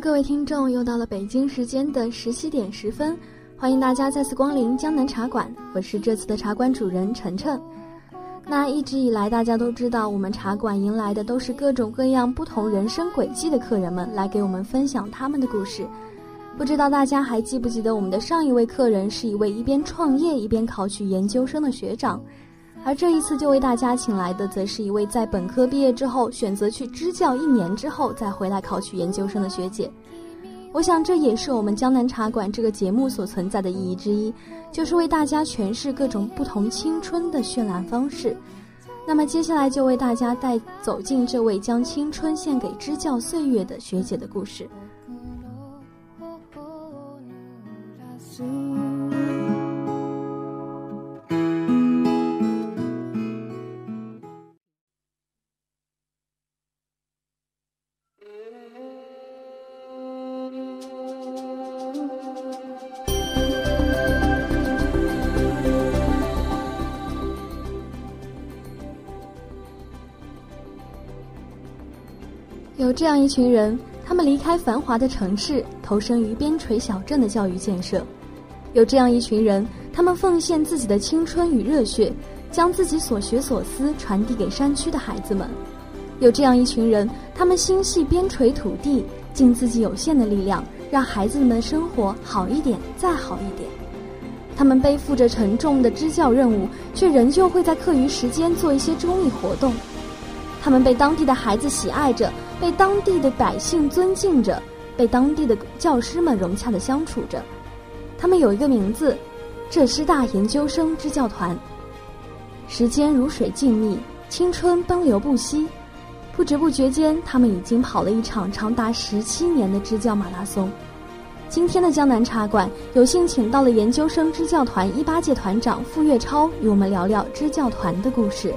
各位听众，又到了北京时间的十七点十分，欢迎大家再次光临江南茶馆，我是这次的茶馆主人晨晨。那一直以来，大家都知道，我们茶馆迎来的都是各种各样不同人生轨迹的客人们，来给我们分享他们的故事。不知道大家还记不记得，我们的上一位客人是一位一边创业一边考取研究生的学长。而这一次就为大家请来的，则是一位在本科毕业之后选择去支教一年之后再回来考取研究生的学姐。我想这也是我们江南茶馆这个节目所存在的意义之一，就是为大家诠释各种不同青春的绚烂方式。那么接下来就为大家带走进这位将青春献给支教岁月的学姐的故事。这样一群人，他们离开繁华的城市，投身于边陲小镇的教育建设；有这样一群人，他们奉献自己的青春与热血，将自己所学所思传递给山区的孩子们；有这样一群人，他们心系边陲土地，尽自己有限的力量，让孩子们的生活好一点，再好一点。他们背负着沉重的支教任务，却仍旧会在课余时间做一些公益活动。他们被当地的孩子喜爱着。被当地的百姓尊敬着，被当地的教师们融洽的相处着。他们有一个名字，浙师大研究生支教团。时间如水静谧，青春奔流不息，不知不觉间，他们已经跑了一场长达十七年的支教马拉松。今天的江南茶馆有幸请到了研究生支教团一八届团长傅月超，与我们聊聊支教团的故事。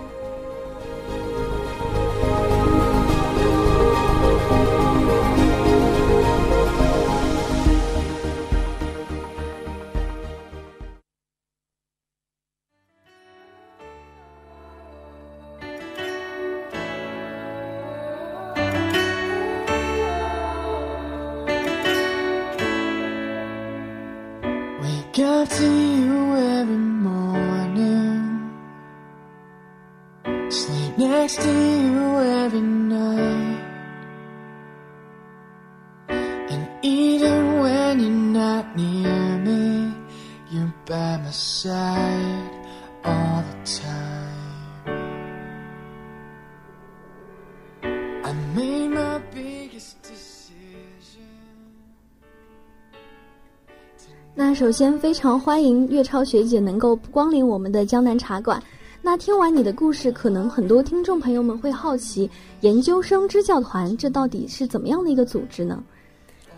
那首先非常欢迎月超学姐能够光临我们的江南茶馆。那听完你的故事，可能很多听众朋友们会好奇，研究生支教团这到底是怎么样的一个组织呢？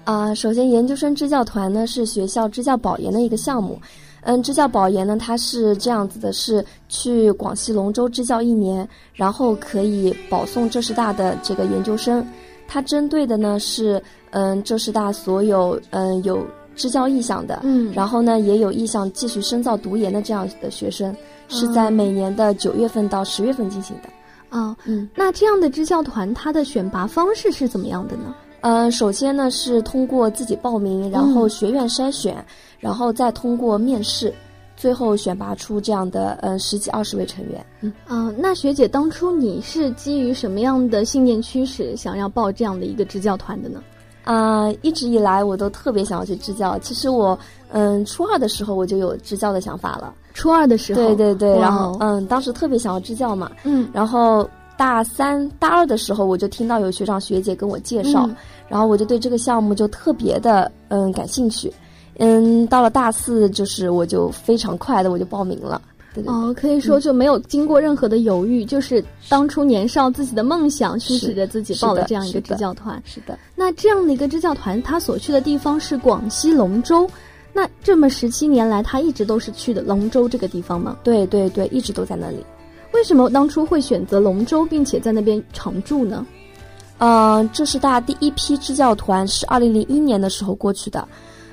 啊，首先研究生支教团呢是学校支教保研的一个项目。嗯，支教保研呢，它是这样子的，是去广西龙州支教一年，然后可以保送浙师大的这个研究生。它针对的呢是，嗯，浙师大所有嗯有支教意向的，嗯然后呢，也有意向继续深造读研的这样的学生，是在每年的九月份到十月份进行的。哦，嗯，那这样的支教团，它的选拔方式是怎么样的呢？呃，首先呢是通过自己报名，然后学院筛选，然后再通过面试，最后选拔出这样的呃十几二十位成员。嗯，嗯、那学姐当初你是基于什么样的信念驱使，想要报这样的一个支教团的呢？啊、一直以来我都特别想要去支教。其实我嗯初二的时候我就有支教的想法了。初二的时候，对对对，然后哦嗯当时特别想要支教嘛，嗯然后大三、大二的时候，我就听到有学长学姐跟我介绍，嗯然后我就对这个项目就特别的嗯感兴趣。嗯，到了大四，就是我就非常快的我就报名了。对对对哦，可以说就没有经过任何的犹豫，就是当初年少自己的梦想驱使着自己报了这样一个支教团。是的，那这样的一个支教团，他所去的地方是广西龙州。那这么十七年来，他一直都是去的龙州这个地方吗？对对对，一直都在那里。为什么当初会选择龙州，并且在那边常住呢？嗯，这是大第一批支教团，是二零零一年的时候过去的。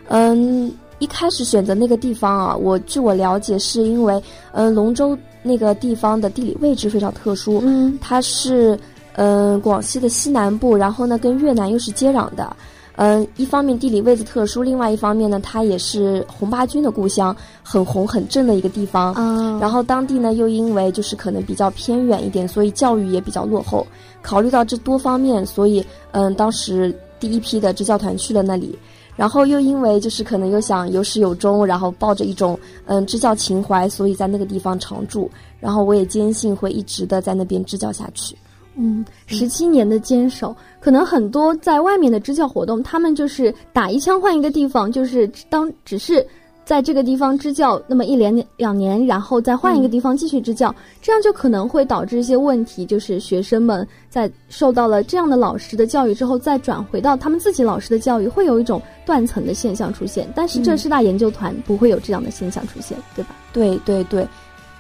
嗯，一开始选择那个地方啊，我据我了解，是因为嗯龙州那个地方的地理位置非常特殊，嗯它是嗯广西的西南部，然后呢跟越南又是接壤的。嗯，一方面地理位置特殊，另外一方面呢，它也是红八军的故乡，很红很正的一个地方。嗯，然后当地呢又因为就是可能比较偏远一点，所以教育也比较落后。考虑到这多方面，所以嗯，当时第一批的支教团去了那里。然后又因为就是可能又想有始有终，然后抱着一种嗯支教情怀，所以在那个地方常住。然后我也坚信会一直的在那边支教下去。嗯，十七年的坚守，可能很多在外面的支教活动，他们就是打一枪换一个地方，就是当只是在这个地方支教那么一连两年，然后再换一个地方继续支教，这样就可能会导致一些问题，就是学生们在受到了这样的老师的教育之后，再转回到他们自己老师的教育，会有一种断层的现象出现。但是浙师大研究团不会有这样的现象出现，对吧？对对对，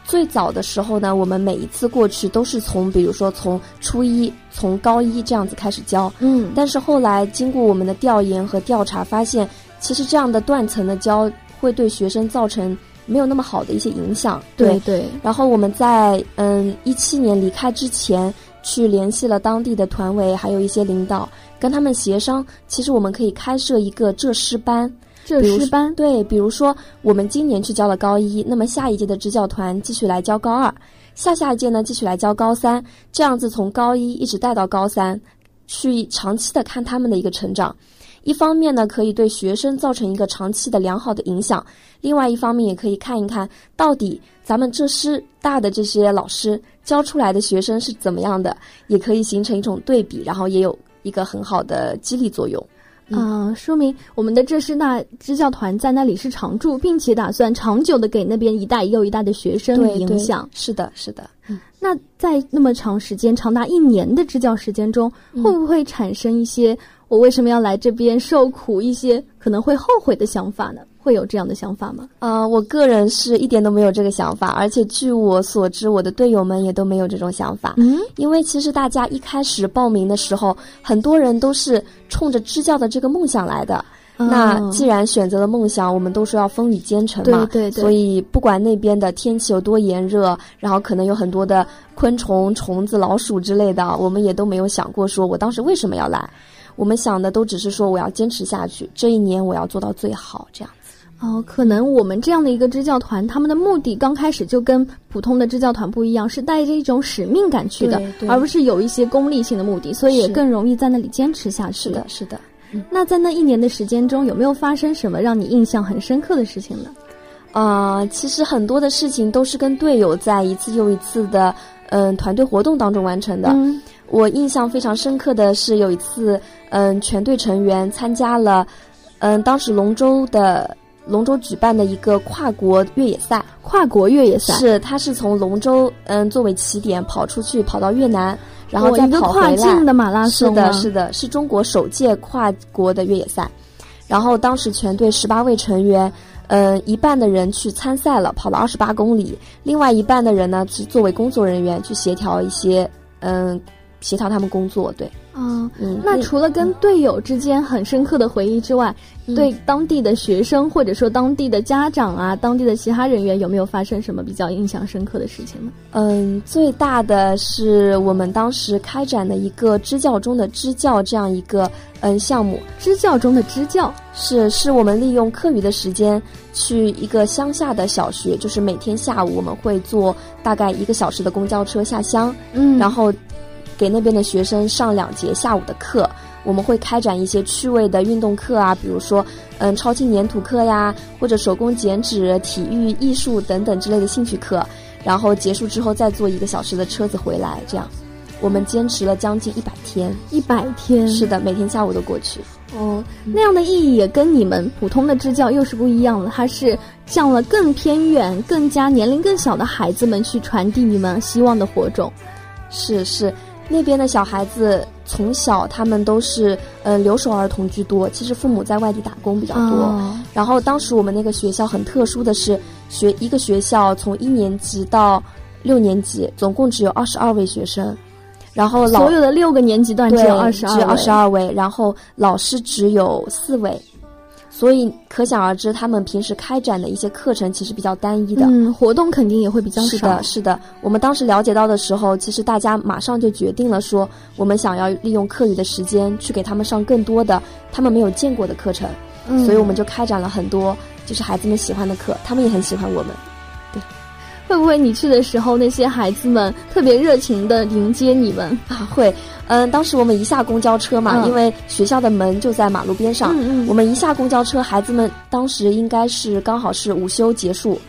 最早的时候呢，我们每一次过去都是从，比如说从初一、从高一这样子开始教。嗯但是后来经过我们的调研和调查，发现其实这样的断层的教会对学生造成没有那么好的一些影响。对对，然后我们在嗯一七年离开之前，去联系了当地的团委，还有一些领导，跟他们协商，其实我们可以开设一个浙师班。浙比如师班对，比如说我们今年去教了高一，那么下一届的支教团继续来教高二，下下一届呢继续来教高三，这样子从高一一直带到高三，去长期的看他们的一个成长。一方面呢，可以对学生造成一个长期的良好的影响；另外一方面，也可以看一看到底咱们浙师大的这些老师教出来的学生是怎么样的，也可以形成一种对比，然后也有一个很好的激励作用。啊、说明我们的浙师大支教团在那里是常驻，并且打算长久的给那边一代又一代的学生影响。是的，是的。那在那么长时间，长达一年的支教时间中，嗯会不会产生一些我为什么要来这边受苦，一些可能会后悔的想法呢？会有这样的想法吗？啊、我个人是一点都没有这个想法，而且据我所知，我的队友们也都没有这种想法。嗯，因为其实大家一开始报名的时候，很多人都是冲着支教的这个梦想来的。那嗯既然选择了梦想，我们都说要风雨兼程嘛。对对对所以不管那边的天气有多炎热，然后可能有很多的昆虫、虫子、老鼠之类的，我们也都没有想过说我当时为什么要来。我们想的都只是说我要坚持下去，这一年我要做到最好，这样。哦，可能我们这样的一个支教团，他们的目的刚开始就跟普通的支教团不一样，是带着一种使命感去的而不是有一些功利性的目的，所以也更容易在那里坚持下去。是的，，是的。那在那一年的时间中，有没有发生什么让你印象很深刻的事情呢？啊、其实很多的事情都是跟队友在一次又一次的嗯团队活动当中完成的。嗯我印象非常深刻的是有一次，嗯，全队成员参加了，嗯，当时龙舟的龙舟举办的一个跨国越野赛，跨国越野赛是他是从龙舟嗯作为起点跑出去，跑到越南，然后一个跑回来。跨境的马拉是的，是的，是中国首届跨国的越野赛。然后当时全队十八位成员，嗯，一半的人去参赛了，跑了二十八公里；另外一半的人呢，是作为工作人员去协调一些嗯协调他们工作。对，啊，嗯，那除了跟队友之间很深刻的回忆之外，对当地的学生或者说当地的家长啊，当地的其他人员有没有发生什么比较印象深刻的事情呢？嗯，最大的是我们当时开展的一个支教中的支教这样一个嗯项目，支教中的支教是是我们利用课余的时间去一个乡下的小学，就是每天下午我们会坐大概一个小时的公交车下乡，嗯，然后。给那边的学生上两节下午的课，我们会开展一些趣味的运动课啊，比如说，嗯，超轻粘土课呀，或者手工剪纸、体育、艺术等等之类的兴趣课。然后结束之后再坐一个小时的车子回来，这样，我们坚持了将近一百天。一百天，是的，每天下午都过去。哦，那样的意义也跟你们普通的支教又是不一样的，它是向了更偏远、更加年龄更小的孩子们去传递你们希望的火种。是是。那边的小孩子从小他们都是呃留守儿童居多，其实父母在外地打工比较多。然后当时我们那个学校很特殊的是，学一个学校从一年级到六年级总共只有二十二位学生，然后所有的六个年级段只有二十二，只有二十二位，然后老师只有四位。所以可想而知，他们平时开展的一些课程其实比较单一的，嗯，活动肯定也会比较少。是的，是的。我们当时了解到的时候，其实大家马上就决定了说，我们想要利用课余的时间去给他们上更多的他们没有见过的课程。嗯，所以我们就开展了很多就是孩子们喜欢的课，他们也很喜欢我们。对，会不会你去的时候，那些孩子们特别热情的迎接你们啊？会。嗯，当时我们一下公交车嘛，因为学校的门就在马路边上，我们一下公交车，孩子们当时应该是刚好是午休结束。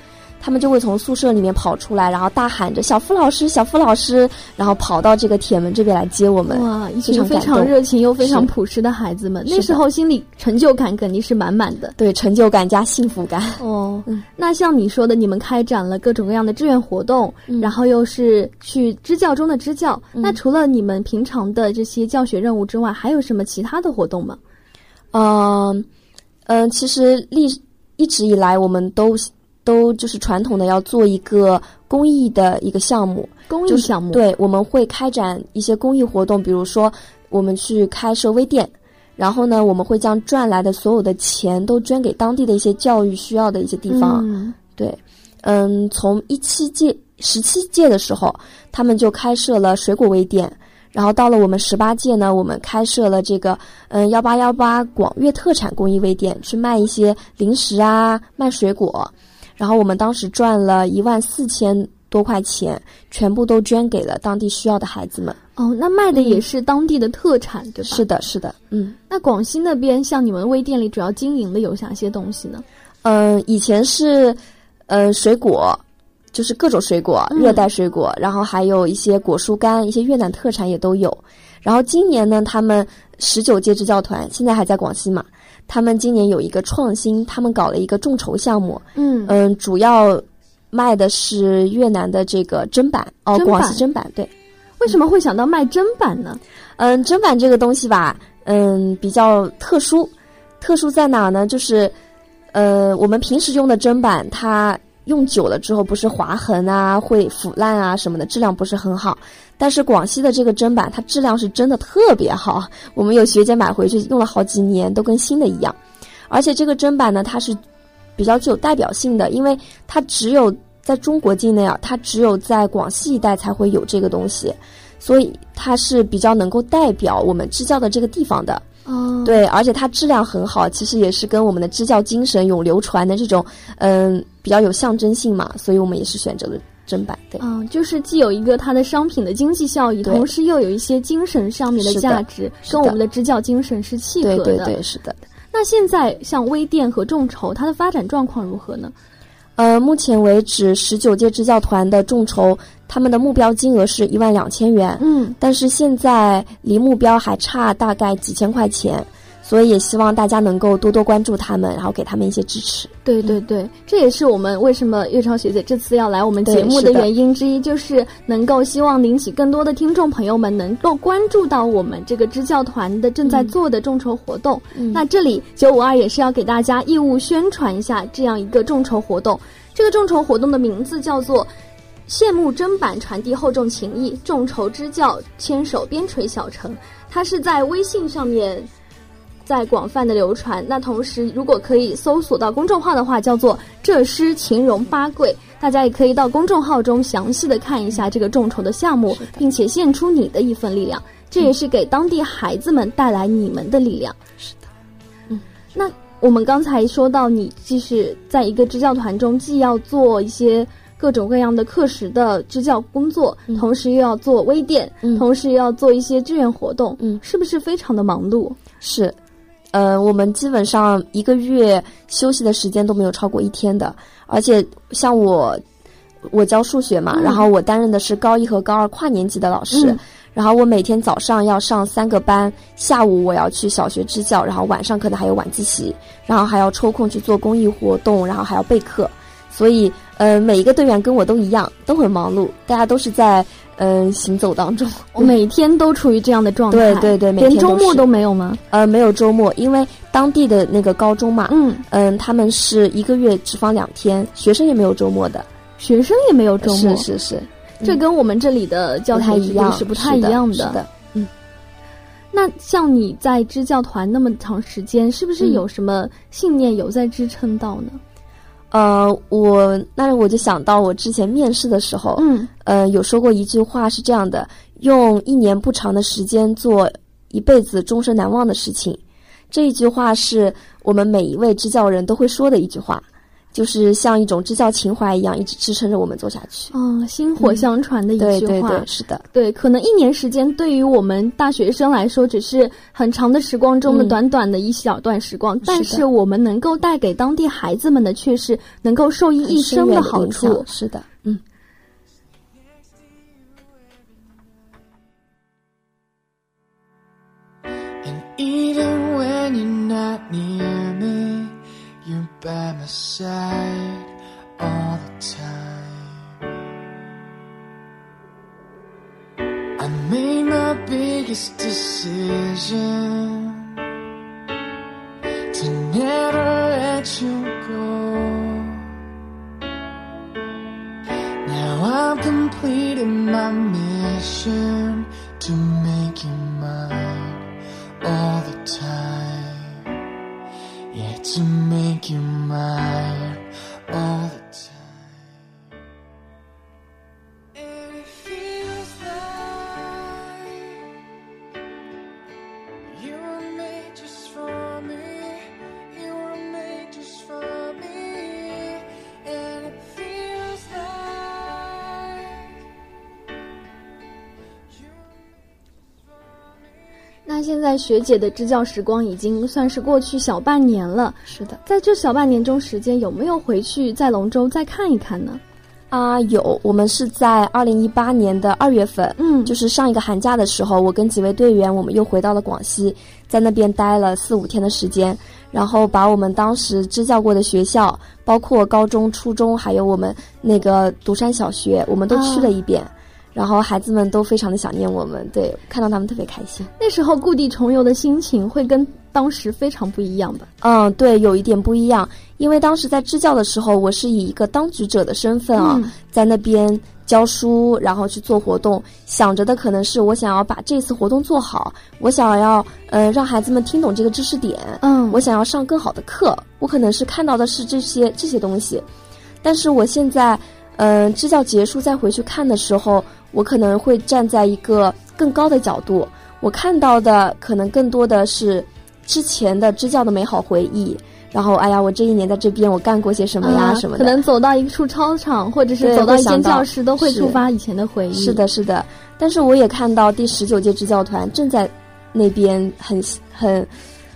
他们就会从宿舍里面跑出来，然后大喊着“小付老师，小付老师”，然后跑到这个铁门这边来接我们。哇，一群非常热情又非常朴实的孩子们，那时候心里成就感肯定是满满的。对，成就感加幸福感。哦，那像你说的，你们开展了各种各样的志愿活动，然后又是去支教中的支教。那除了你们平常的这些教学任务之外，还有什么其他的活动吗？嗯嗯，其实历一直以来我们都。都就是传统的要做一个公益的一个项目，公益项目对，我们会开展一些公益活动，比如说我们去开设微店，然后呢，我们会将赚来的所有的钱都捐给当地的一些教育需要的一些地方。对，嗯，从一七届、十七届的时候，他们就开设了水果微店。然后到了我们十八届呢，我们开设了这个嗯幺八幺八广粤特产公益微店，去卖一些零食啊，卖水果。然后我们当时赚了一万四千多块钱，全部都捐给了当地需要的孩子们。哦，那卖的也是当地的特产，对吧？是的，是的。嗯，那广西那边像你们微店里主要经营的有哪些东西呢？嗯，以前是呃水果。就是各种水果，热带水果，然后还有一些果蔬干，一些越南特产也都有。然后今年呢，他们十九届支教团现在还在广西嘛？他们今年有一个创新，他们搞了一个众筹项目。嗯嗯，主要卖的是越南的这个砧板哦，广西砧板对。为什么会想到卖砧板呢？嗯，砧板这个东西吧，嗯，比较特殊，特殊在哪呢？就是呃，我们平时用的砧板它。用久了之后不是划痕啊，会腐烂啊什么的，质量不是很好。但是广西的这个砧板，它质量是真的特别好。我们有学姐买回去用了好几年，都跟新的一样。而且这个砧板呢，它是比较具有代表性的，因为它只有在中国境内啊，它只有在广西一带才会有这个东西，所以它是比较能够代表我们支教的这个地方的。哦，对，而且它质量很好，其实也是跟我们的支教精神永流传的这种，嗯，比较有象征性嘛，所以我们也是选择了真版。对，嗯，就是既有一个它的商品的经济效益，同时又有一些精神上面的价值，跟我们的支教精神是契合的。对对对，是的。那现在像微店和众筹，它的发展状况如何呢？呃，目前为止，十九届支教团的众筹，他们的目标金额是一万两千元。嗯，但是现在离目标还差大概几千块钱。所以也希望大家能够多多关注他们，然后给他们一些支持。对对对，这也是我们为什么月超学姐这次要来我们节目的原因之一，就是能够希望引起更多的听众朋友们能够关注到我们这个支教团的正在做的众筹活动。那这里九五二也是要给大家义务宣传一下这样一个众筹活动。这个众筹活动的名字叫做。谢幕砧板传递厚重情谊，众筹支教，牵手边陲小城。它是在微信上面在广泛的流传。那同时，如果可以搜索到公众号的话，叫做“这诗秦荣八桂”，大家也可以到公众号中详细的看一下这个众筹的项目，并且献出你的一份力量。这也是给当地孩子们带来你们的力量。是的，嗯，那。我们刚才说到，你既是在一个支教团中，既要做一些各种各样的课时的支教工作，同时又要做微店，同时又要做一些志愿活动，嗯，是不是非常的忙碌？是，呃，我们基本上一个月休息的时间都没有超过一天的，而且像我，我教数学嘛，然后我担任的是高一和高二跨年级的老师。然后我每天早上要上三个班，下午我要去小学支教，然后晚上可能还有晚自习，然后还要抽空去做公益活动，然后还要备课，所以呃每一个队员跟我都一样，都很忙碌，大家都是在嗯行走当中，我每天都处于这样的状态，对对对，连周末都没有吗？呃，没有周末，因为当地的那个高中嘛，嗯嗯，他们是一个月只放两天，学生也没有周末的，学生也没有周末，是是是。这跟我们这里的教材一样是不太一样的。是的，嗯。那像你在支教团那么长时间，是不是有什么信念有在支撑到呢？呃，我那我就想到我之前面试的时候，嗯，呃，有说过一句话是这样的：用一年不长的时间做一辈子终身难忘的事情。这一句话是我们每一位支教人都会说的一句话。就是像一种支教情怀一样，一直支撑着我们做下去。嗯，薪火相传的一句话。对对对，是的。对，可能一年时间对于我们大学生来说，只是很长的时光中的短短的一小段时光，但是我们能够带给当地孩子们的，却是能够受益一生的好处。是的，嗯。You're by my side all the time. I made my biggest decision to never let you go. Now I'm completing my mission to make you mine all the time. To make you mine. All 那现在学姐的支教时光已经算是过去小半年了。是的，在这小半年中时间，有没有回去在龙舟再看一看呢？啊，有。我们是在二零一八年的二月份，嗯，就是上一个寒假的时候，我跟几位队员，我们又回到了广西，在那边待了四五天的时间，然后把我们当时支教过的学校，包括高中、初中，还有我们那个独山小学，我们都去了一遍。然后孩子们都非常的想念我们，对，看到他们特别开心。那时候故地重游的心情会跟当时非常不一样吧。嗯，对，有一点不一样，因为当时在支教的时候，我是以一个当局者的身份啊，在那边教书，然后去做活动，想着的可能是我想要把这次活动做好，我想要呃让孩子们听懂这个知识点，嗯，我想要上更好的课，我可能是看到的是这些这些东西，但是我现在嗯支教结束再回去看的时候。我可能会站在一个更高的角度，我看到的可能更多的是之前的支教的美好回忆。然后，哎呀，我这一年在这边我干过些什么呀？什么的？可能走到一处操场，或者是走到一间教室，都会触发以前的回忆。是的，是的。但是我也看到第十九届支教团正在那边很很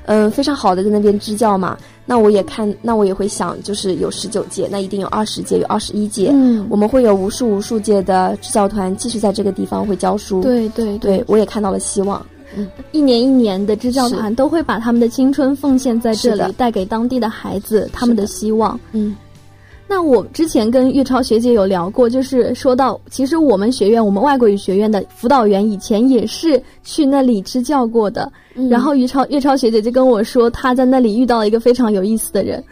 嗯非常好的在那边支教嘛。那我也看，那我也会想，就是有十九届，那一定有二十届，有二十一届。嗯，我们会有无数无数届的支教团继续在这个地方会教书。对对对，我也看到了希望。嗯，一年一年的支教团都会把他们的青春奉献在这里，带给当地的孩子他们的希望。嗯。那我之前跟月超学姐有聊过，就是说到，其实我们学院，我们外国语学院的辅导员以前也是去那里支教过的。然后月超月超学姐就跟我说，她在那里遇到了一个非常有意思的人。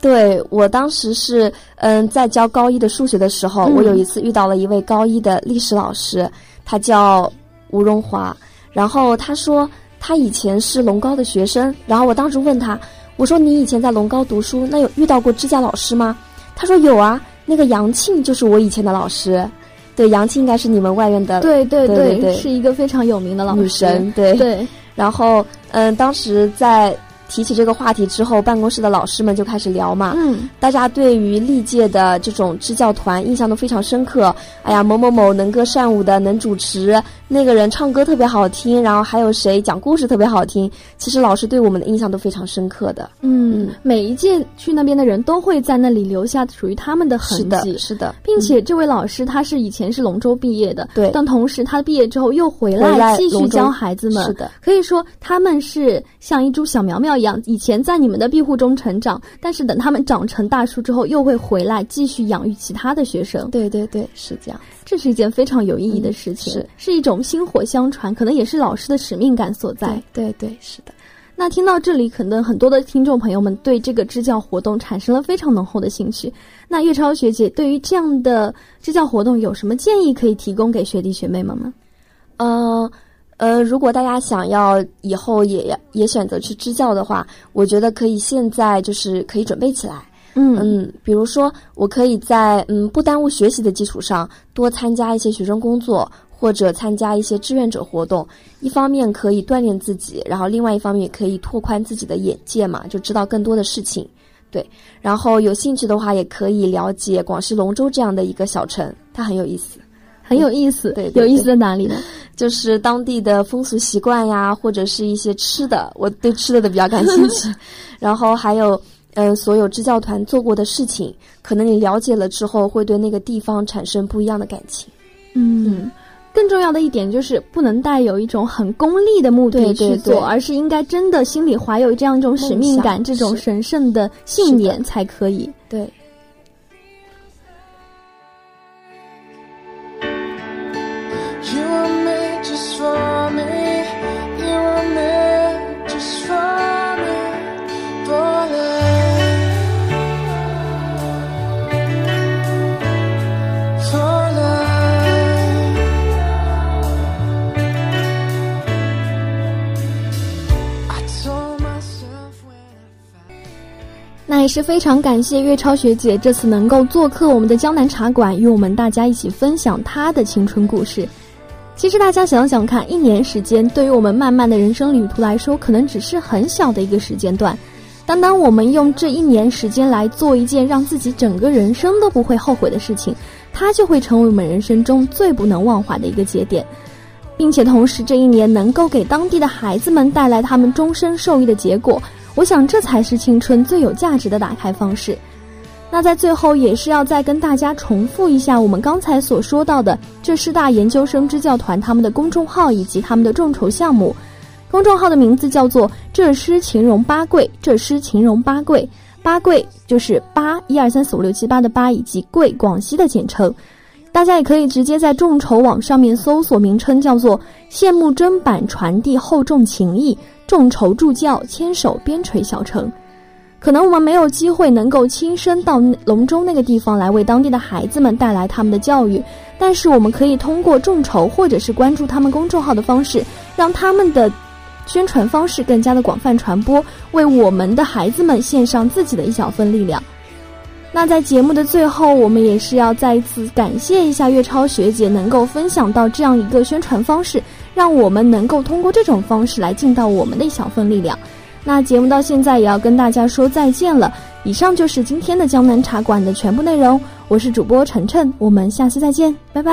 对我当时是嗯，在教高一的数学的时候，我有一次遇到了一位高一的历史老师，他叫吴荣华，然后他说他以前是龙高的学生，然后我当时问他，我说你以前在龙高读书，那有遇到过支教老师吗？他说有啊，那个杨庆就是我以前的老师。对，杨庆应该是你们外院的，对对对对，是一个非常有名的老师，女神。对对，然后嗯，当时在。提起这个话题之后，办公室的老师们就开始聊嘛。嗯，大家对于历届的这种支教团印象都非常深刻。哎呀，某某某能歌善舞的，能主持，那个人唱歌特别好听，然后还有谁讲故事特别好听。其实老师对我们的印象都非常深刻的。嗯，每一届去那边的人都会在那里留下属于他们的痕迹。是的，是的，并且这位老师他是以前是龙州毕业的，对，但同时他毕业之后又回来继续教孩子们。是的，可以说他们是像一株小苗苗一样，以前在。你们的庇护中成长，但是等他们长成大树之后，又会回来继续养育其他的学生。对对对，是这样。这是一件非常有意义的事情，是是一种薪火相传，可能也是老师的使命感所在。对对，是的。那听到这里，可能很多的听众朋友们对这个支教活动产生了非常浓厚的兴趣。那月超学姐对于这样的支教活动有什么建议可以提供给学弟学妹们吗？呃。呃，如果大家想要以后也也选择去支教的话，我觉得可以现在就是可以准备起来。嗯嗯，比如说，我可以在嗯不耽误学习的基础上，多参加一些学生工作，或者参加一些志愿者活动。一方面可以锻炼自己，然后另外一方面也可以拓宽自己的眼界嘛，就知道更多的事情。对，然后有兴趣的话，也可以了解广西龙州这样的一个小城，它很有意思。很有意思，对，有意思在哪里呢？就是当地的风俗习惯呀，或者是一些吃的，我对吃的的比较感兴趣。然后还有，嗯，所有支教团做过的事情，可能你了解了之后，会对那个地方产生不一样的感情。嗯，更重要的一点就是不能带有一种很功利的目的去做，而是应该真的心里怀有这样一种使命感，这种神圣的信念才可以。对。是非常感谢月超学姐这次能够做客我们的江南茶馆，与我们大家一起分享她的青春故事。其实大家想想看，一年时间对于我们漫漫的人生旅途来说，可能只是很小的一个时间段。单单我们用这一年时间来做一件让自己整个人生都不会后悔的事情，它就会成为我们人生中最不能忘怀的一个节点，并且同时这一年能够给当地的孩子们带来他们终身受益的结果。我想，这才是青春最有价值的打开方式。那在最后，也是要再跟大家重复一下我们刚才所说到的浙师大研究生支教团他们的公众号以及他们的众筹项目。公众号的名字叫做“浙师秦荣八贵”，浙师秦荣八贵，八贵就是八一二三四五六七八的八，以及贵广西的简称。大家也可以直接在众筹网上面搜索名称叫做“羡慕砧板传递厚重情谊”。众筹助教，牵手边陲小城。可能我们没有机会能够亲身到龙州那个地方来为当地的孩子们带来他们的教育，但是我们可以通过众筹或者是关注他们公众号的方式，让他们的宣传方式更加的广泛传播，为我们的孩子们献上自己的一小份力量。那在节目的最后，我们也是要再一次感谢一下月超学姐能够分享到这样一个宣传方式。让我们能够通过这种方式来尽到我们的一小份力量。那节目到现在也要跟大家说再见了。以上就是今天的江南茶馆的全部内容。我是主播晨晨，我们下次再见，拜拜。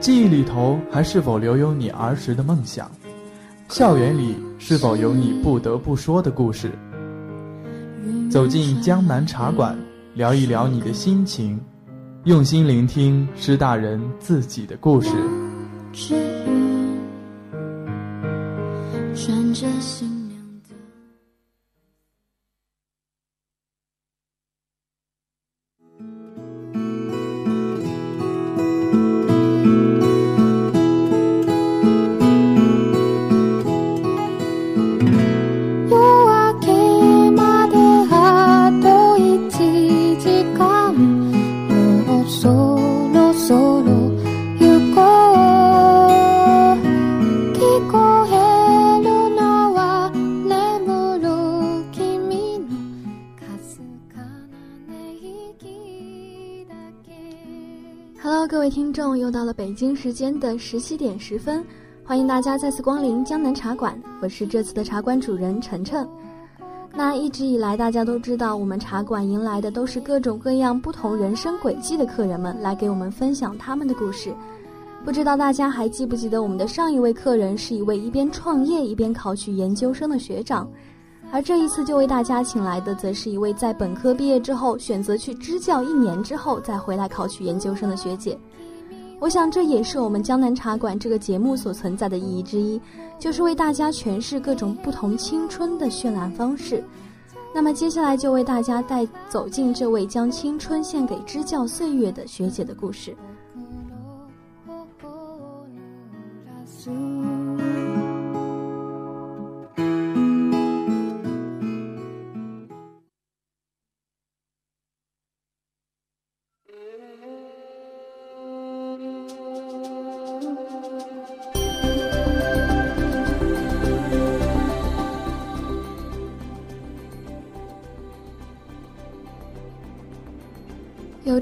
记忆里头还是否留有你儿时的梦想？校园里是否有你不得不说的故事？走进江南茶馆，聊一聊你的心情，用心聆听师大人自己的故事。穿着新。到了北京时间的十七点十分，欢迎大家再次光临江南茶馆，我是这次的茶馆主人晨晨。那一直以来，大家都知道，我们茶馆迎来的都是各种各样不同人生轨迹的客人们，来给我们分享他们的故事。不知道大家还记不记得，我们的上一位客人是一位一边创业一边考取研究生的学长。而这一次就为大家请来的，则是一位在本科毕业之后选择去支教一年之后再回来考取研究生的学姐。我想这也是我们江南茶馆这个节目所存在的意义之一，就是为大家诠释各种不同青春的绚烂方式。那么接下来就为大家带走进这位将青春献给支教岁月的学姐的故事。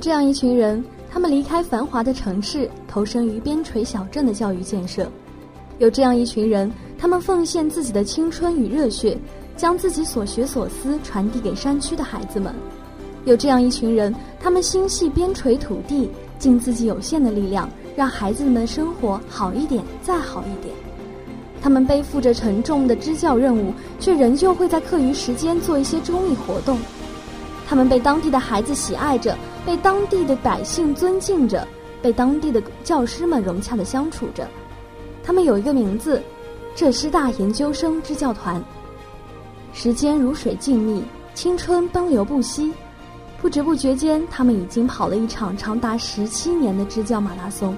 这样一群人，他们离开繁华的城市，投身于边陲小镇的教育建设；有这样一群人，他们奉献自己的青春与热血，将自己所学所思传递给山区的孩子们；有这样一群人，他们心系边陲土地，尽自己有限的力量，让孩子们的生活好一点，再好一点。他们背负着沉重的支教任务，却仍旧会在课余时间做一些公益活动。他们被当地的孩子喜爱着。被当地的百姓尊敬着，被当地的教师们融洽的相处着。他们有一个名字，浙师大研究生支教团。时间如水静谧，青春奔流不息，不知不觉间，他们已经跑了一场长达十七年的支教马拉松。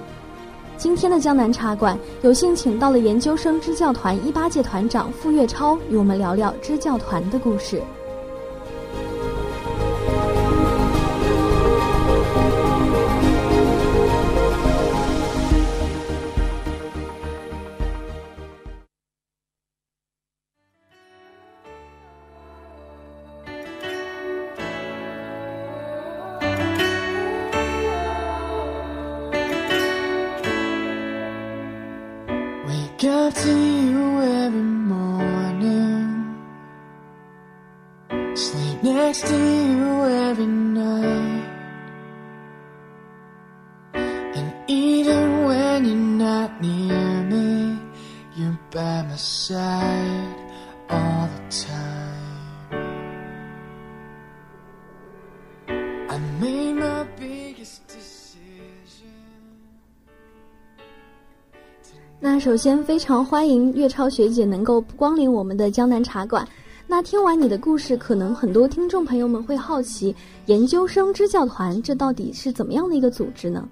今天的江南茶馆有幸请到了研究生支教团一八届团长傅月超，与我们聊聊支教团的故事。首先非常欢迎月超学姐能够光临我们的江南茶馆。那听完你的故事，可能很多听众朋友们会好奇，研究生支教团这到底是怎么样的一个组织呢？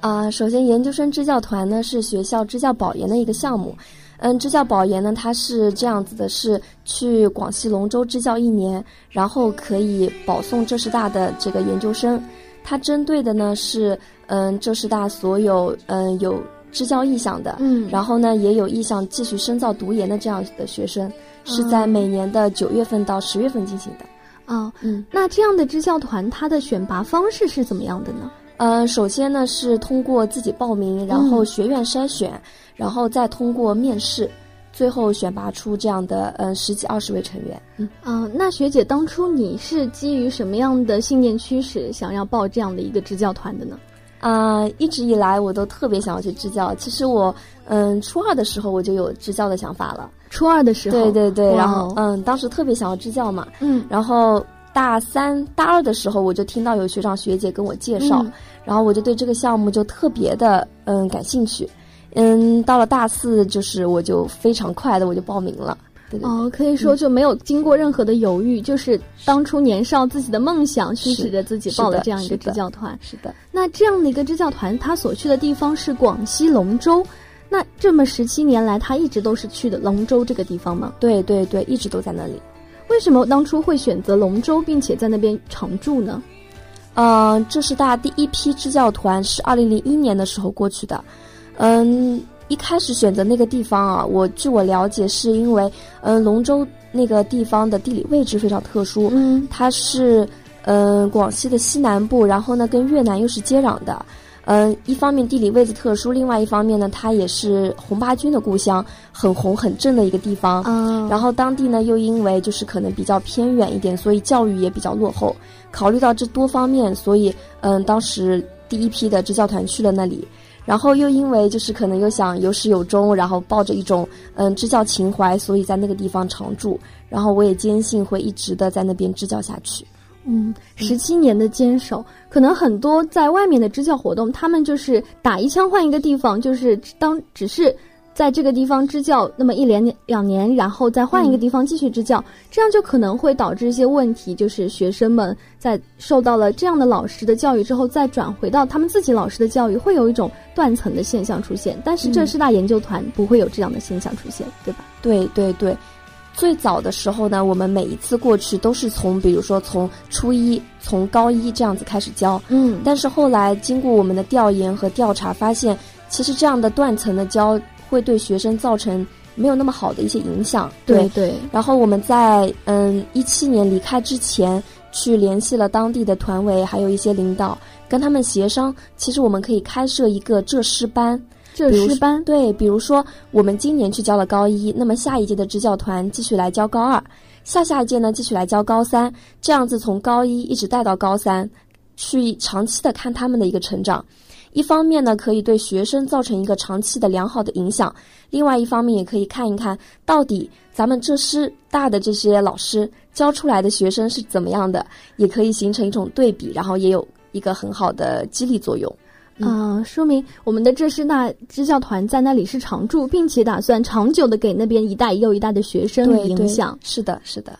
啊，首先研究生支教团呢是学校支教保研的一个项目。嗯，支教保研呢，它是这样子的，是去广西龙州支教一年，然后可以保送浙师大的这个研究生。它针对的呢是，嗯，浙师大所有嗯有。支教意向的，嗯，然后呢，也有意向继续深造读研的这样的学生，是在每年的九月份到十月份进行的。哦，嗯，那这样的支教团，它的选拔方式是怎么样的呢？呃，首先呢是通过自己报名，然后学院筛选，然后再通过面试，最后选拔出这样的呃十几二十位成员。嗯，啊、那学姐当初你是基于什么样的信念驱使，想要报这样的一个支教团的呢？啊、一直以来我都特别想要去支教。其实我嗯初二的时候我就有支教的想法了。初二的时候，对对对，然后哦嗯，当时特别想要支教嘛，嗯然后大三、大二的时候，我就听到有学长学姐跟我介绍，嗯然后我就对这个项目就特别的嗯感兴趣。嗯，到了大四，就是我就非常快的我就报名了。对对对哦，可以说就没有经过任何的犹豫，就是当初年少自己的梦想驱使着自己报了这样一个支教团。是的，那这样的一个支教团，他所去的地方是广西龙州。那这么十七年来，他一直都是去的龙州这个地方吗？对对对，一直都在那里。为什么当初会选择龙州，并且在那边常住呢？嗯，这是大第一批支教团，是二零零一年的时候过去的。嗯，一开始选择那个地方啊，我据我了解，是因为嗯龙州那个地方的地理位置非常特殊，嗯它是嗯广西的西南部，然后呢跟越南又是接壤的。嗯，一方面地理位置特殊，另外一方面呢，它也是红八军的故乡，很红很正的一个地方。嗯，然后当地呢又因为就是可能比较偏远一点，所以教育也比较落后。考虑到这多方面，所以嗯，当时第一批的支教团去了那里。然后又因为就是可能又想有始有终，然后抱着一种嗯支教情怀，所以在那个地方常住。然后我也坚信会一直的在那边支教下去。嗯，十七年的坚守，可能很多在外面的支教活动，他们就是打一枪换一个地方，就是当只是在这个地方支教那么一连两年，然后再换一个地方继续支教，这样就可能会导致一些问题，就是学生们在受到了这样的老师的教育之后，再转回到他们自己老师的教育，会有一种断层的现象出现。但是这嗯师大研究团不会有这样的现象出现，对吧？对对对，最早的时候呢，我们每一次过去都是从比如说从初一、从高一这样子开始教。嗯但是后来经过我们的调研和调查，发现其实这样的断层的教会对学生造成没有那么好的一些影响。对对，然后我们在嗯一七年离开之前，去联系了当地的团委，还有一些领导，跟他们协商，其实我们可以开设一个浙师班。浙师班对，比如说我们今年去教了高一，那么下一届的支教团继续来教高二，下下一届呢继续来教高三，这样子从高一一直带到高三，去长期的看他们的一个成长。一方面呢，可以对学生造成一个长期的良好的影响；另外一方面，也可以看一看到底咱们浙师大的这些老师教出来的学生是怎么样的，也可以形成一种对比，然后也有一个很好的激励作用。啊、说明我们的浙师大支教团在那里是常驻，并且打算长久的给那边一代又一代的学生影响。是的，是的。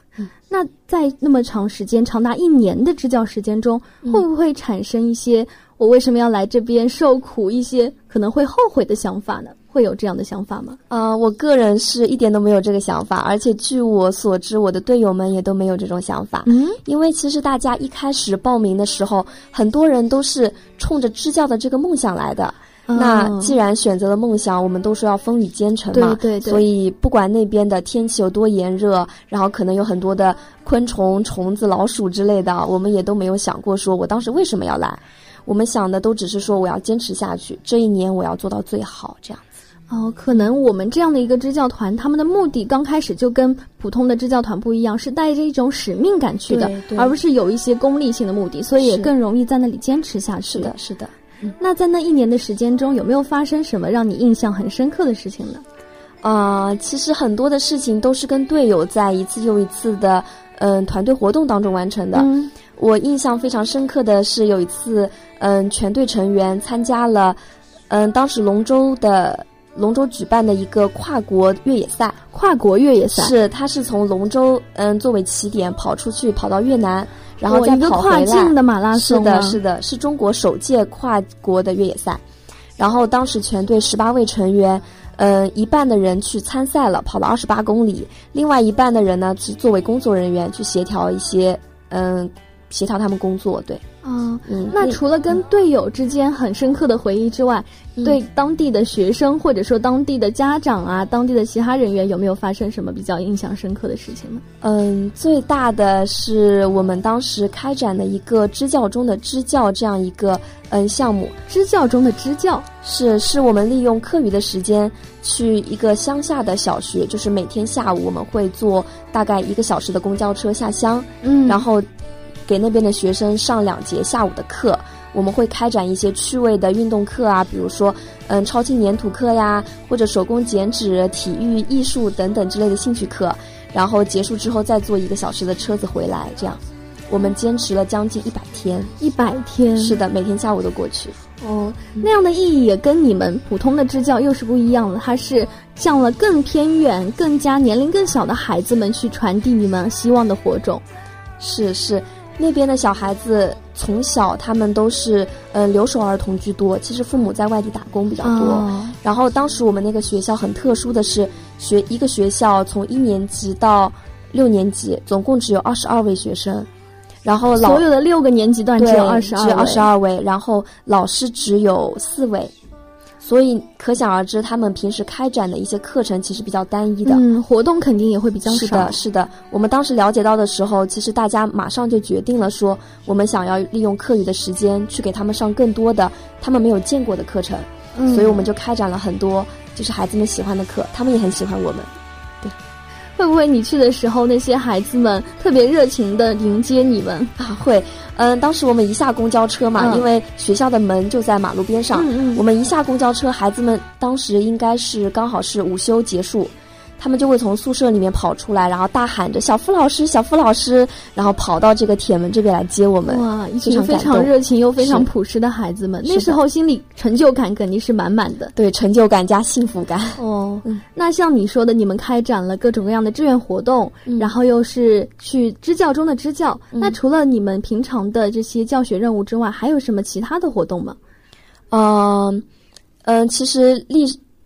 那在那么长时间，长达一年的支教时间中，嗯会不会产生一些我为什么要来这边受苦，一些可能会后悔的想法呢？会有这样的想法吗？啊、我个人是一点都没有这个想法，而且据我所知，我的队友们也都没有这种想法。嗯，因为其实大家一开始报名的时候，很多人都是冲着支教的这个梦想来的。那既然选择了梦想，我们都说要风雨兼程嘛，对对对所以不管那边的天气有多炎热，然后可能有很多的昆虫、虫子、老鼠之类的，我们也都没有想过说我当时为什么要来。我们想的都只是说我要坚持下去，这一年我要做到最好，这样。哦，可能我们这样的一个支教团，他们的目的刚开始就跟普通的支教团不一样，是带着一种使命感去的而不是有一些功利性的目的，所以也更容易在那里坚持下去。是的，是的。那在那一年的时间中，有没有发生什么让你印象很深刻的事情呢？啊、其实很多的事情都是跟队友在一次又一次的嗯团队活动当中完成的。嗯我印象非常深刻的是有一次，嗯，全队成员参加了，嗯，当时龙舟的龙舟举办的一个跨国越野赛，跨国越野赛，是他是从龙舟嗯作为起点跑出去，跑到越南，然后再哦一个跑回来。跨境的马拉是松是的，是中国首届跨国的越野赛。然后当时全队十八位成员，嗯、一半的人去参赛了，跑了二十八公里；另外一半的人呢，是作为工作人员去协调一些嗯协调他们工作。对，啊，嗯，那除了跟队友之间很深刻的回忆之外，对当地的学生或者说当地的家长啊，当地的其他人员有没有发生什么比较印象深刻的事情呢？嗯，最大的是我们当时开展的一个支教中的支教这样一个嗯项目，支教中的支教？是是我们利用课余的时间去一个乡下的小学，就是每天下午我们会坐大概一个小时的公交车下乡，嗯，然后给那边的学生上两节下午的课。我们会开展一些趣味的运动课啊，比如说，嗯，超轻粘土课呀，或者手工剪纸、体育、艺术等等之类的兴趣课。然后结束之后再坐一个小时的车子回来，这样，我们坚持了将近一百天。一百天。是的，每天下午都过去。哦，那样的意义也跟你们普通的支教又是不一样的，它是向了更偏远、更加年龄更小的孩子们去传递你们希望的火种。是是。那边的小孩子从小他们都是呃留守儿童居多，其实父母在外地打工比较多。然后当时我们那个学校很特殊的是，学一个学校从一年级到六年级总共只有二十二位学生，然后所有的六个年级段只有二十二，只有二十二位，然后老师只有四位。所以可想而知，他们平时开展的一些课程其实比较单一的，嗯，活动肯定也会比较少。是的，是的。我们当时了解到的时候，其实大家马上就决定了说，我们想要利用课余的时间去给他们上更多的他们没有见过的课程，所以我们就开展了很多就是孩子们喜欢的课，他们也很喜欢我们。会不会你去的时候，那些孩子们特别热情的迎接你们啊？会，嗯，当时我们一下公交车嘛，因为学校的门就在马路边上，我们一下公交车，孩子们当时应该是刚好是午休结束。他们就会从宿舍里面跑出来，然后大喊着“小付老师，小付老师”，然后跑到这个铁门这边来接我们。哇，一群非常热情又非常朴实的孩子们，那时候心里成就感肯定是满满的。对，成就感加幸福感。哦，那像你说的，你们开展了各种各样的志愿活动，然后又是去支教中的支教。那除了你们平常的这些教学任务之外，还有什么其他的活动吗？嗯嗯，其实历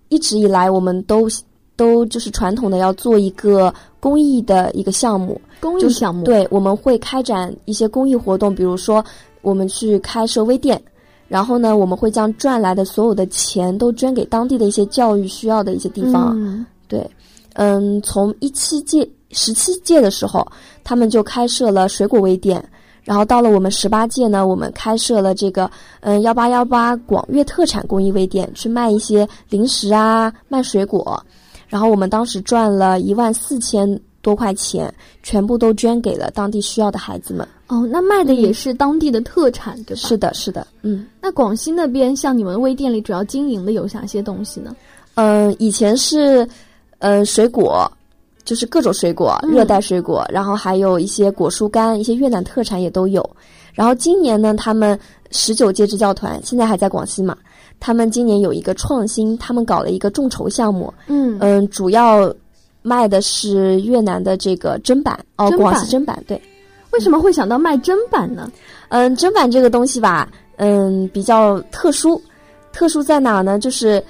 一直以来我们都。都就是传统的要做一个公益的一个项目，公益项目对，我们会开展一些公益活动，比如说我们去开设微店，然后呢，我们会将赚来的所有的钱都捐给当地的一些教育需要的一些地方。对，嗯，从一七届、十七届的时候，他们就开设了水果微店，然后到了我们十八届呢，我们开设了这个嗯幺八幺八广粤特产公益微店，去卖一些零食啊，卖水果。然后我们当时赚了一万四千多块钱，全部都捐给了当地需要的孩子们。哦，那卖的也是当地的特产，对吧？是的，是的。嗯，那广西那边像你们微店里主要经营的有哪些东西呢？嗯，以前是，呃，水果，就是各种水果，热带水果，然后还有一些果蔬干，一些越南特产也都有。然后今年呢，他们十九届支教团现在还在广西嘛？他们今年有一个创新，他们搞了一个众筹项目。嗯嗯，主要卖的是越南的这个砧板哦，广西砧板。对，为什么会想到卖砧板呢？嗯，砧板这个东西吧，嗯，比较特殊。特殊在哪呢？就是，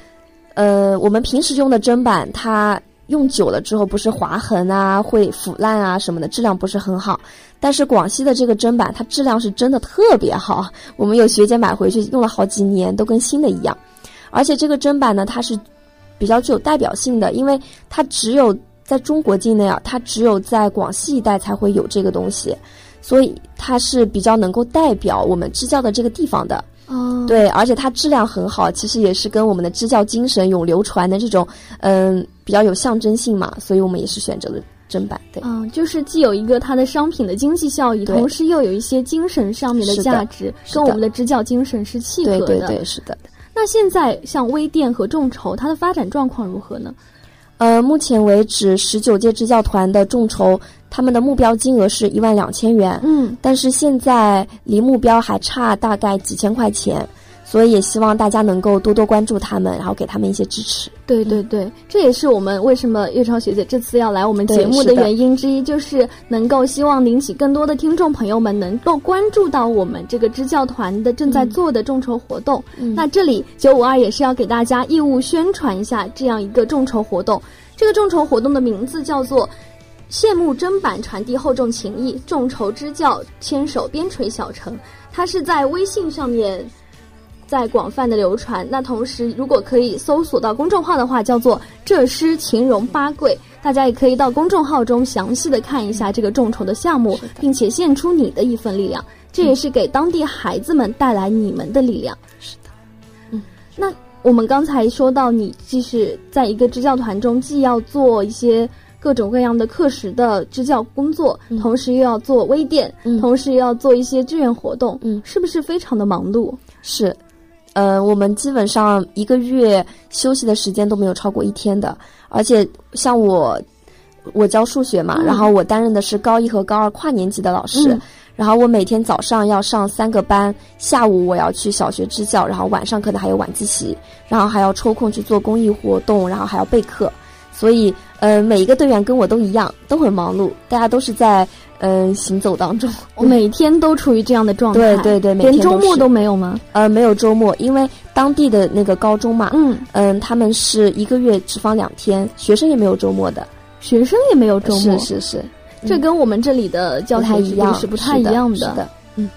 呃，我们平时用的砧板，它用久了之后不是划痕啊，会腐烂啊什么的，质量不是很好。但是广西的这个砧板，它质量是真的特别好。我们有学姐买回去用了好几年，都跟新的一样。而且这个砧板呢，它是比较具有代表性的，因为它只有在中国境内啊，它只有在广西一带才会有这个东西，所以它是比较能够代表我们支教的这个地方的。哦，对，而且它质量很好，其实也是跟我们的支教精神永流传的这种，嗯，比较有象征性嘛，所以我们也是选择了。正版对，嗯，就是既有一个它的商品的经济效益，同时又有一些精神上面的价值，跟我们的支教精神是契合的。对对对，是的。那现在像微店和众筹，它的发展状况如何呢？呃，目前为止，十九届支教团的众筹，他们的目标金额是一万两千元。嗯，但是现在离目标还差大概几千块钱。所以也希望大家能够多多关注他们，然后给他们一些支持。对对对，这也是我们为什么月超学姐这次要来我们节目的原因之一，就是能够希望引起更多的听众朋友们能够关注到我们这个支教团的正在做的众筹活动。那这里九五二也是要给大家义务宣传一下这样一个众筹活动。这个众筹活动的名字叫做。谢幕砧板传递厚重情谊，众筹支教牵手边陲小城。它是在微信上面在广泛的流传。那同时，如果可以搜索到公众号的话，叫做“浙师秦荣八桂”，大家也可以到公众号中详细的看一下这个众筹的项目，并且献出你的一份力量。这也是给当地孩子们带来你们的力量。是的，嗯，那我们刚才说到，你既是在一个支教团中，既要做一些各种各样的课时的支教工作，同时又要做微店，同时又要做一些志愿活动，嗯，是不是非常的忙碌？是，呃，我们基本上一个月休息的时间都没有超过一天的，而且像我，我教数学嘛，然后我担任的是高一和高二跨年级的老师。然后我每天早上要上三个班，下午我要去小学支教，然后晚上可能还有晚自习，然后还要抽空去做公益活动，然后还要备课，所以，呃，每一个队员跟我都一样，都很忙碌，大家都是在嗯行走当中，每天都处于这样的状态，对对对，连周末都没有吗？呃，没有周末，因为当地的那个高中嘛，嗯嗯，他们是一个月只放两天，学生也没有周末的，学生也没有周末，是是是。这跟我们这里的教学一样是不太一样的。是的，嗯。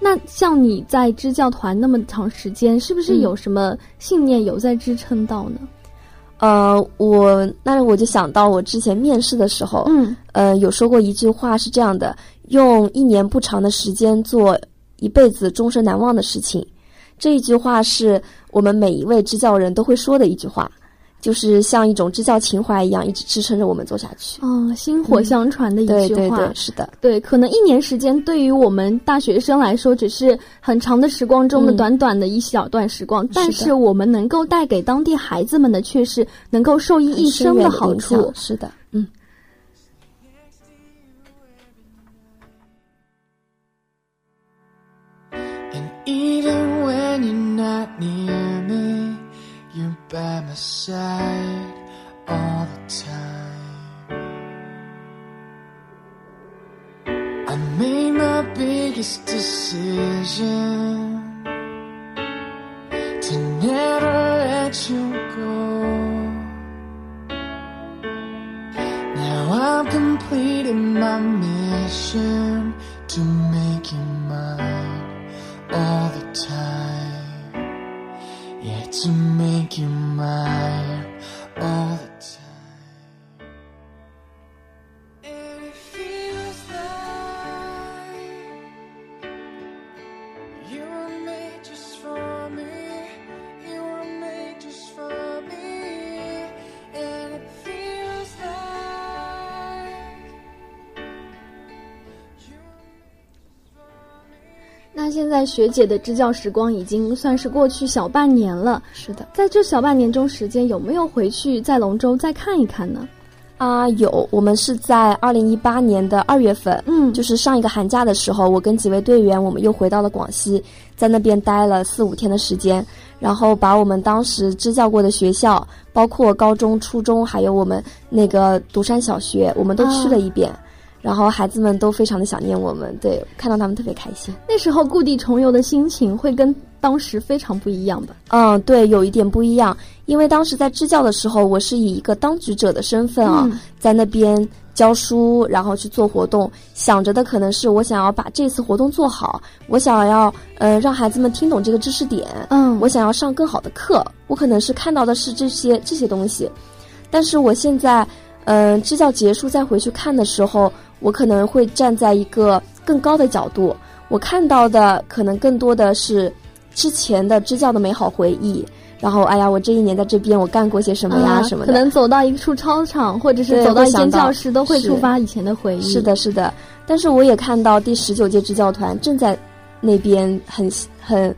那像你在支教团那么长时间，是不是有什么信念有在支撑到呢？呃，我那我就想到我之前面试的时候，嗯，呃，有说过一句话是这样的：用一年不长的时间做一辈子终身难忘的事情。这一句话是我们每一位支教人都会说的一句话。就是像一种支教情怀一样，一直支撑着我们做下去。嗯，薪火相传的一句话，对对对，是的，对。可能一年时间对于我们大学生来说，只是很长的时光中的短短的一小段时光，但是我们能够带给当地孩子们的，却是能够受益一生的好处。是的，biggest decision to never let you go. Now I'm completing my mission 在学姐的支教时光已经算是过去小半年了。是的，在这小半年中时间，有没有回去在龙舟再看一看呢？啊，有。我们是在二零一八年的二月份，嗯，就是上一个寒假的时候，我跟几位队员，我们又回到了广西，在那边待了四五天的时间，然后把我们当时支教过的学校，包括高中、初中，还有我们那个独山小学，我们都去了一遍。然后孩子们都非常的想念我们，对，看到他们特别开心。那时候故地重游的心情会跟当时非常不一样吧？嗯，对，有一点不一样。因为当时在支教的时候，我是以一个当局者的身份啊，在那边教书，然后去做活动，想着的可能是我想要把这次活动做好，我想要呃让孩子们听懂这个知识点，嗯，我想要上更好的课，我可能是看到的是这些这些东西，但是我现在嗯支教结束再回去看的时候。我可能会站在一个更高的角度，我看到的可能更多的是之前的支教的美好回忆。然后，哎呀，我这一年在这边我干过些什么呀？什么的？可能走到一处操场，或者是走到一间教室，都会触发以前的回忆。是的，是的。但是我也看到第十九届支教团正在那边很很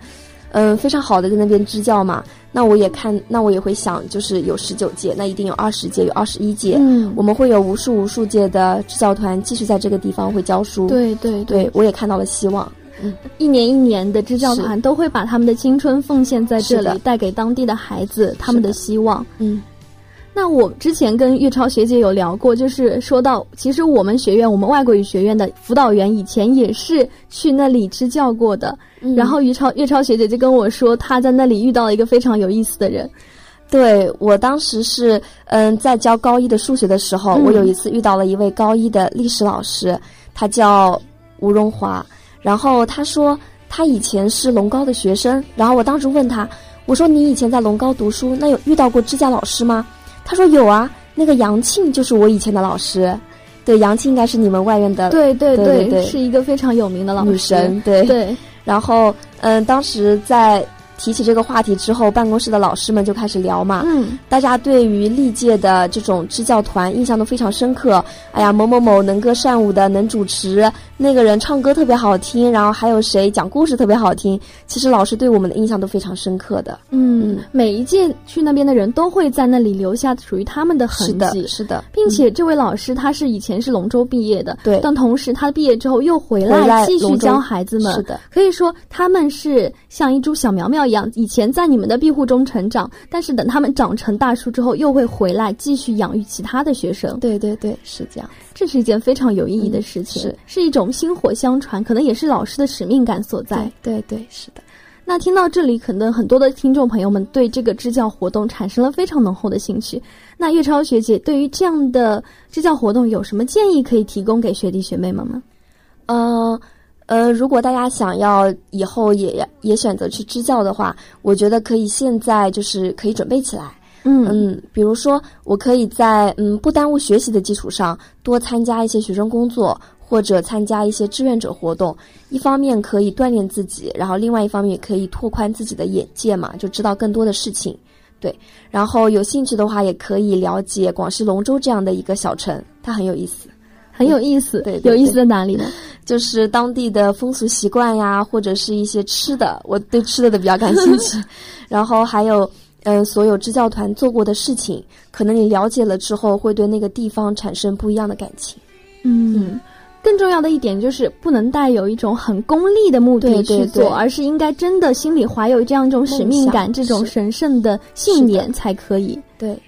嗯非常好的在那边支教嘛。那我也看，那我也会想，就是有十九届，那一定有二十届，有二十一届。嗯，我们会有无数无数届的支教团继续在这个地方会教书。对对对，我也看到了希望。嗯，一年一年的支教团都会把他们的青春奉献在这里，带给当地的孩子他们的希望。嗯。那我之前跟月超学姐有聊过，就是说到，其实我们学院，我们外国语学院的辅导员以前也是去那里支教过的。然后月超月超学姐就跟我说，她在那里遇到了一个非常有意思的人。对我当时是嗯，在教高一的数学的时候，我有一次遇到了一位高一的历史老师，他叫吴荣华，然后他说他以前是龙高的学生，然后我当时问他，我说你以前在龙高读书，那有遇到过支教老师吗？他说有啊，那个杨庆就是我以前的老师。对，杨庆应该是你们外院的，对对对对，是一个非常有名的老师，女神。对对，然后嗯，当时在。提起这个话题之后，办公室的老师们就开始聊嘛。嗯，大家对于历届的这种支教团印象都非常深刻。哎呀，某某某能歌善舞的，能主持，那个人唱歌特别好听，然后还有谁讲故事特别好听。其实老师对我们的印象都非常深刻的。嗯，每一届去那边的人都会在那里留下属于他们的痕迹。是的，并且这位老师他是以前是龙州毕业的，对。但同时他毕业之后又回来继续教孩子们。是的，可以说他们是像一株小苗苗一样，以前在。你们的庇护中成长，但是等他们长成大树之后，又会回来继续养育其他的学生。对对对，是这样。这是一件非常有意义的事情，是是一种薪火相传，可能也是老师的使命感所在。对对，是的。那听到这里，可能很多的听众朋友们对这个支教活动产生了非常浓厚的兴趣。那月超学姐对于这样的支教活动有什么建议可以提供给学弟学妹们吗？嗯。呃，如果大家想要以后也也选择去支教的话，我觉得可以现在就是可以准备起来。嗯嗯，比如说我可以在嗯不耽误学习的基础上，多参加一些学生工作，或者参加一些志愿者活动。一方面可以锻炼自己，然后另外一方面也可以拓宽自己的眼界嘛，就知道更多的事情。对，然后有兴趣的话，也可以了解广西龙州这样的一个小城，它很有意思。很有意思，对，有意思在哪里呢？就是当地的风俗习惯呀，或者是一些吃的，我对吃的的比较感兴趣。然后还有，嗯，所有支教团做过的事情，可能你了解了之后，会对那个地方产生不一样的感情。嗯，更重要的一点就是不能带有一种很功利的目的去做，而是应该真的心里怀有这样一种使命感，这种神圣的信念才可以。对。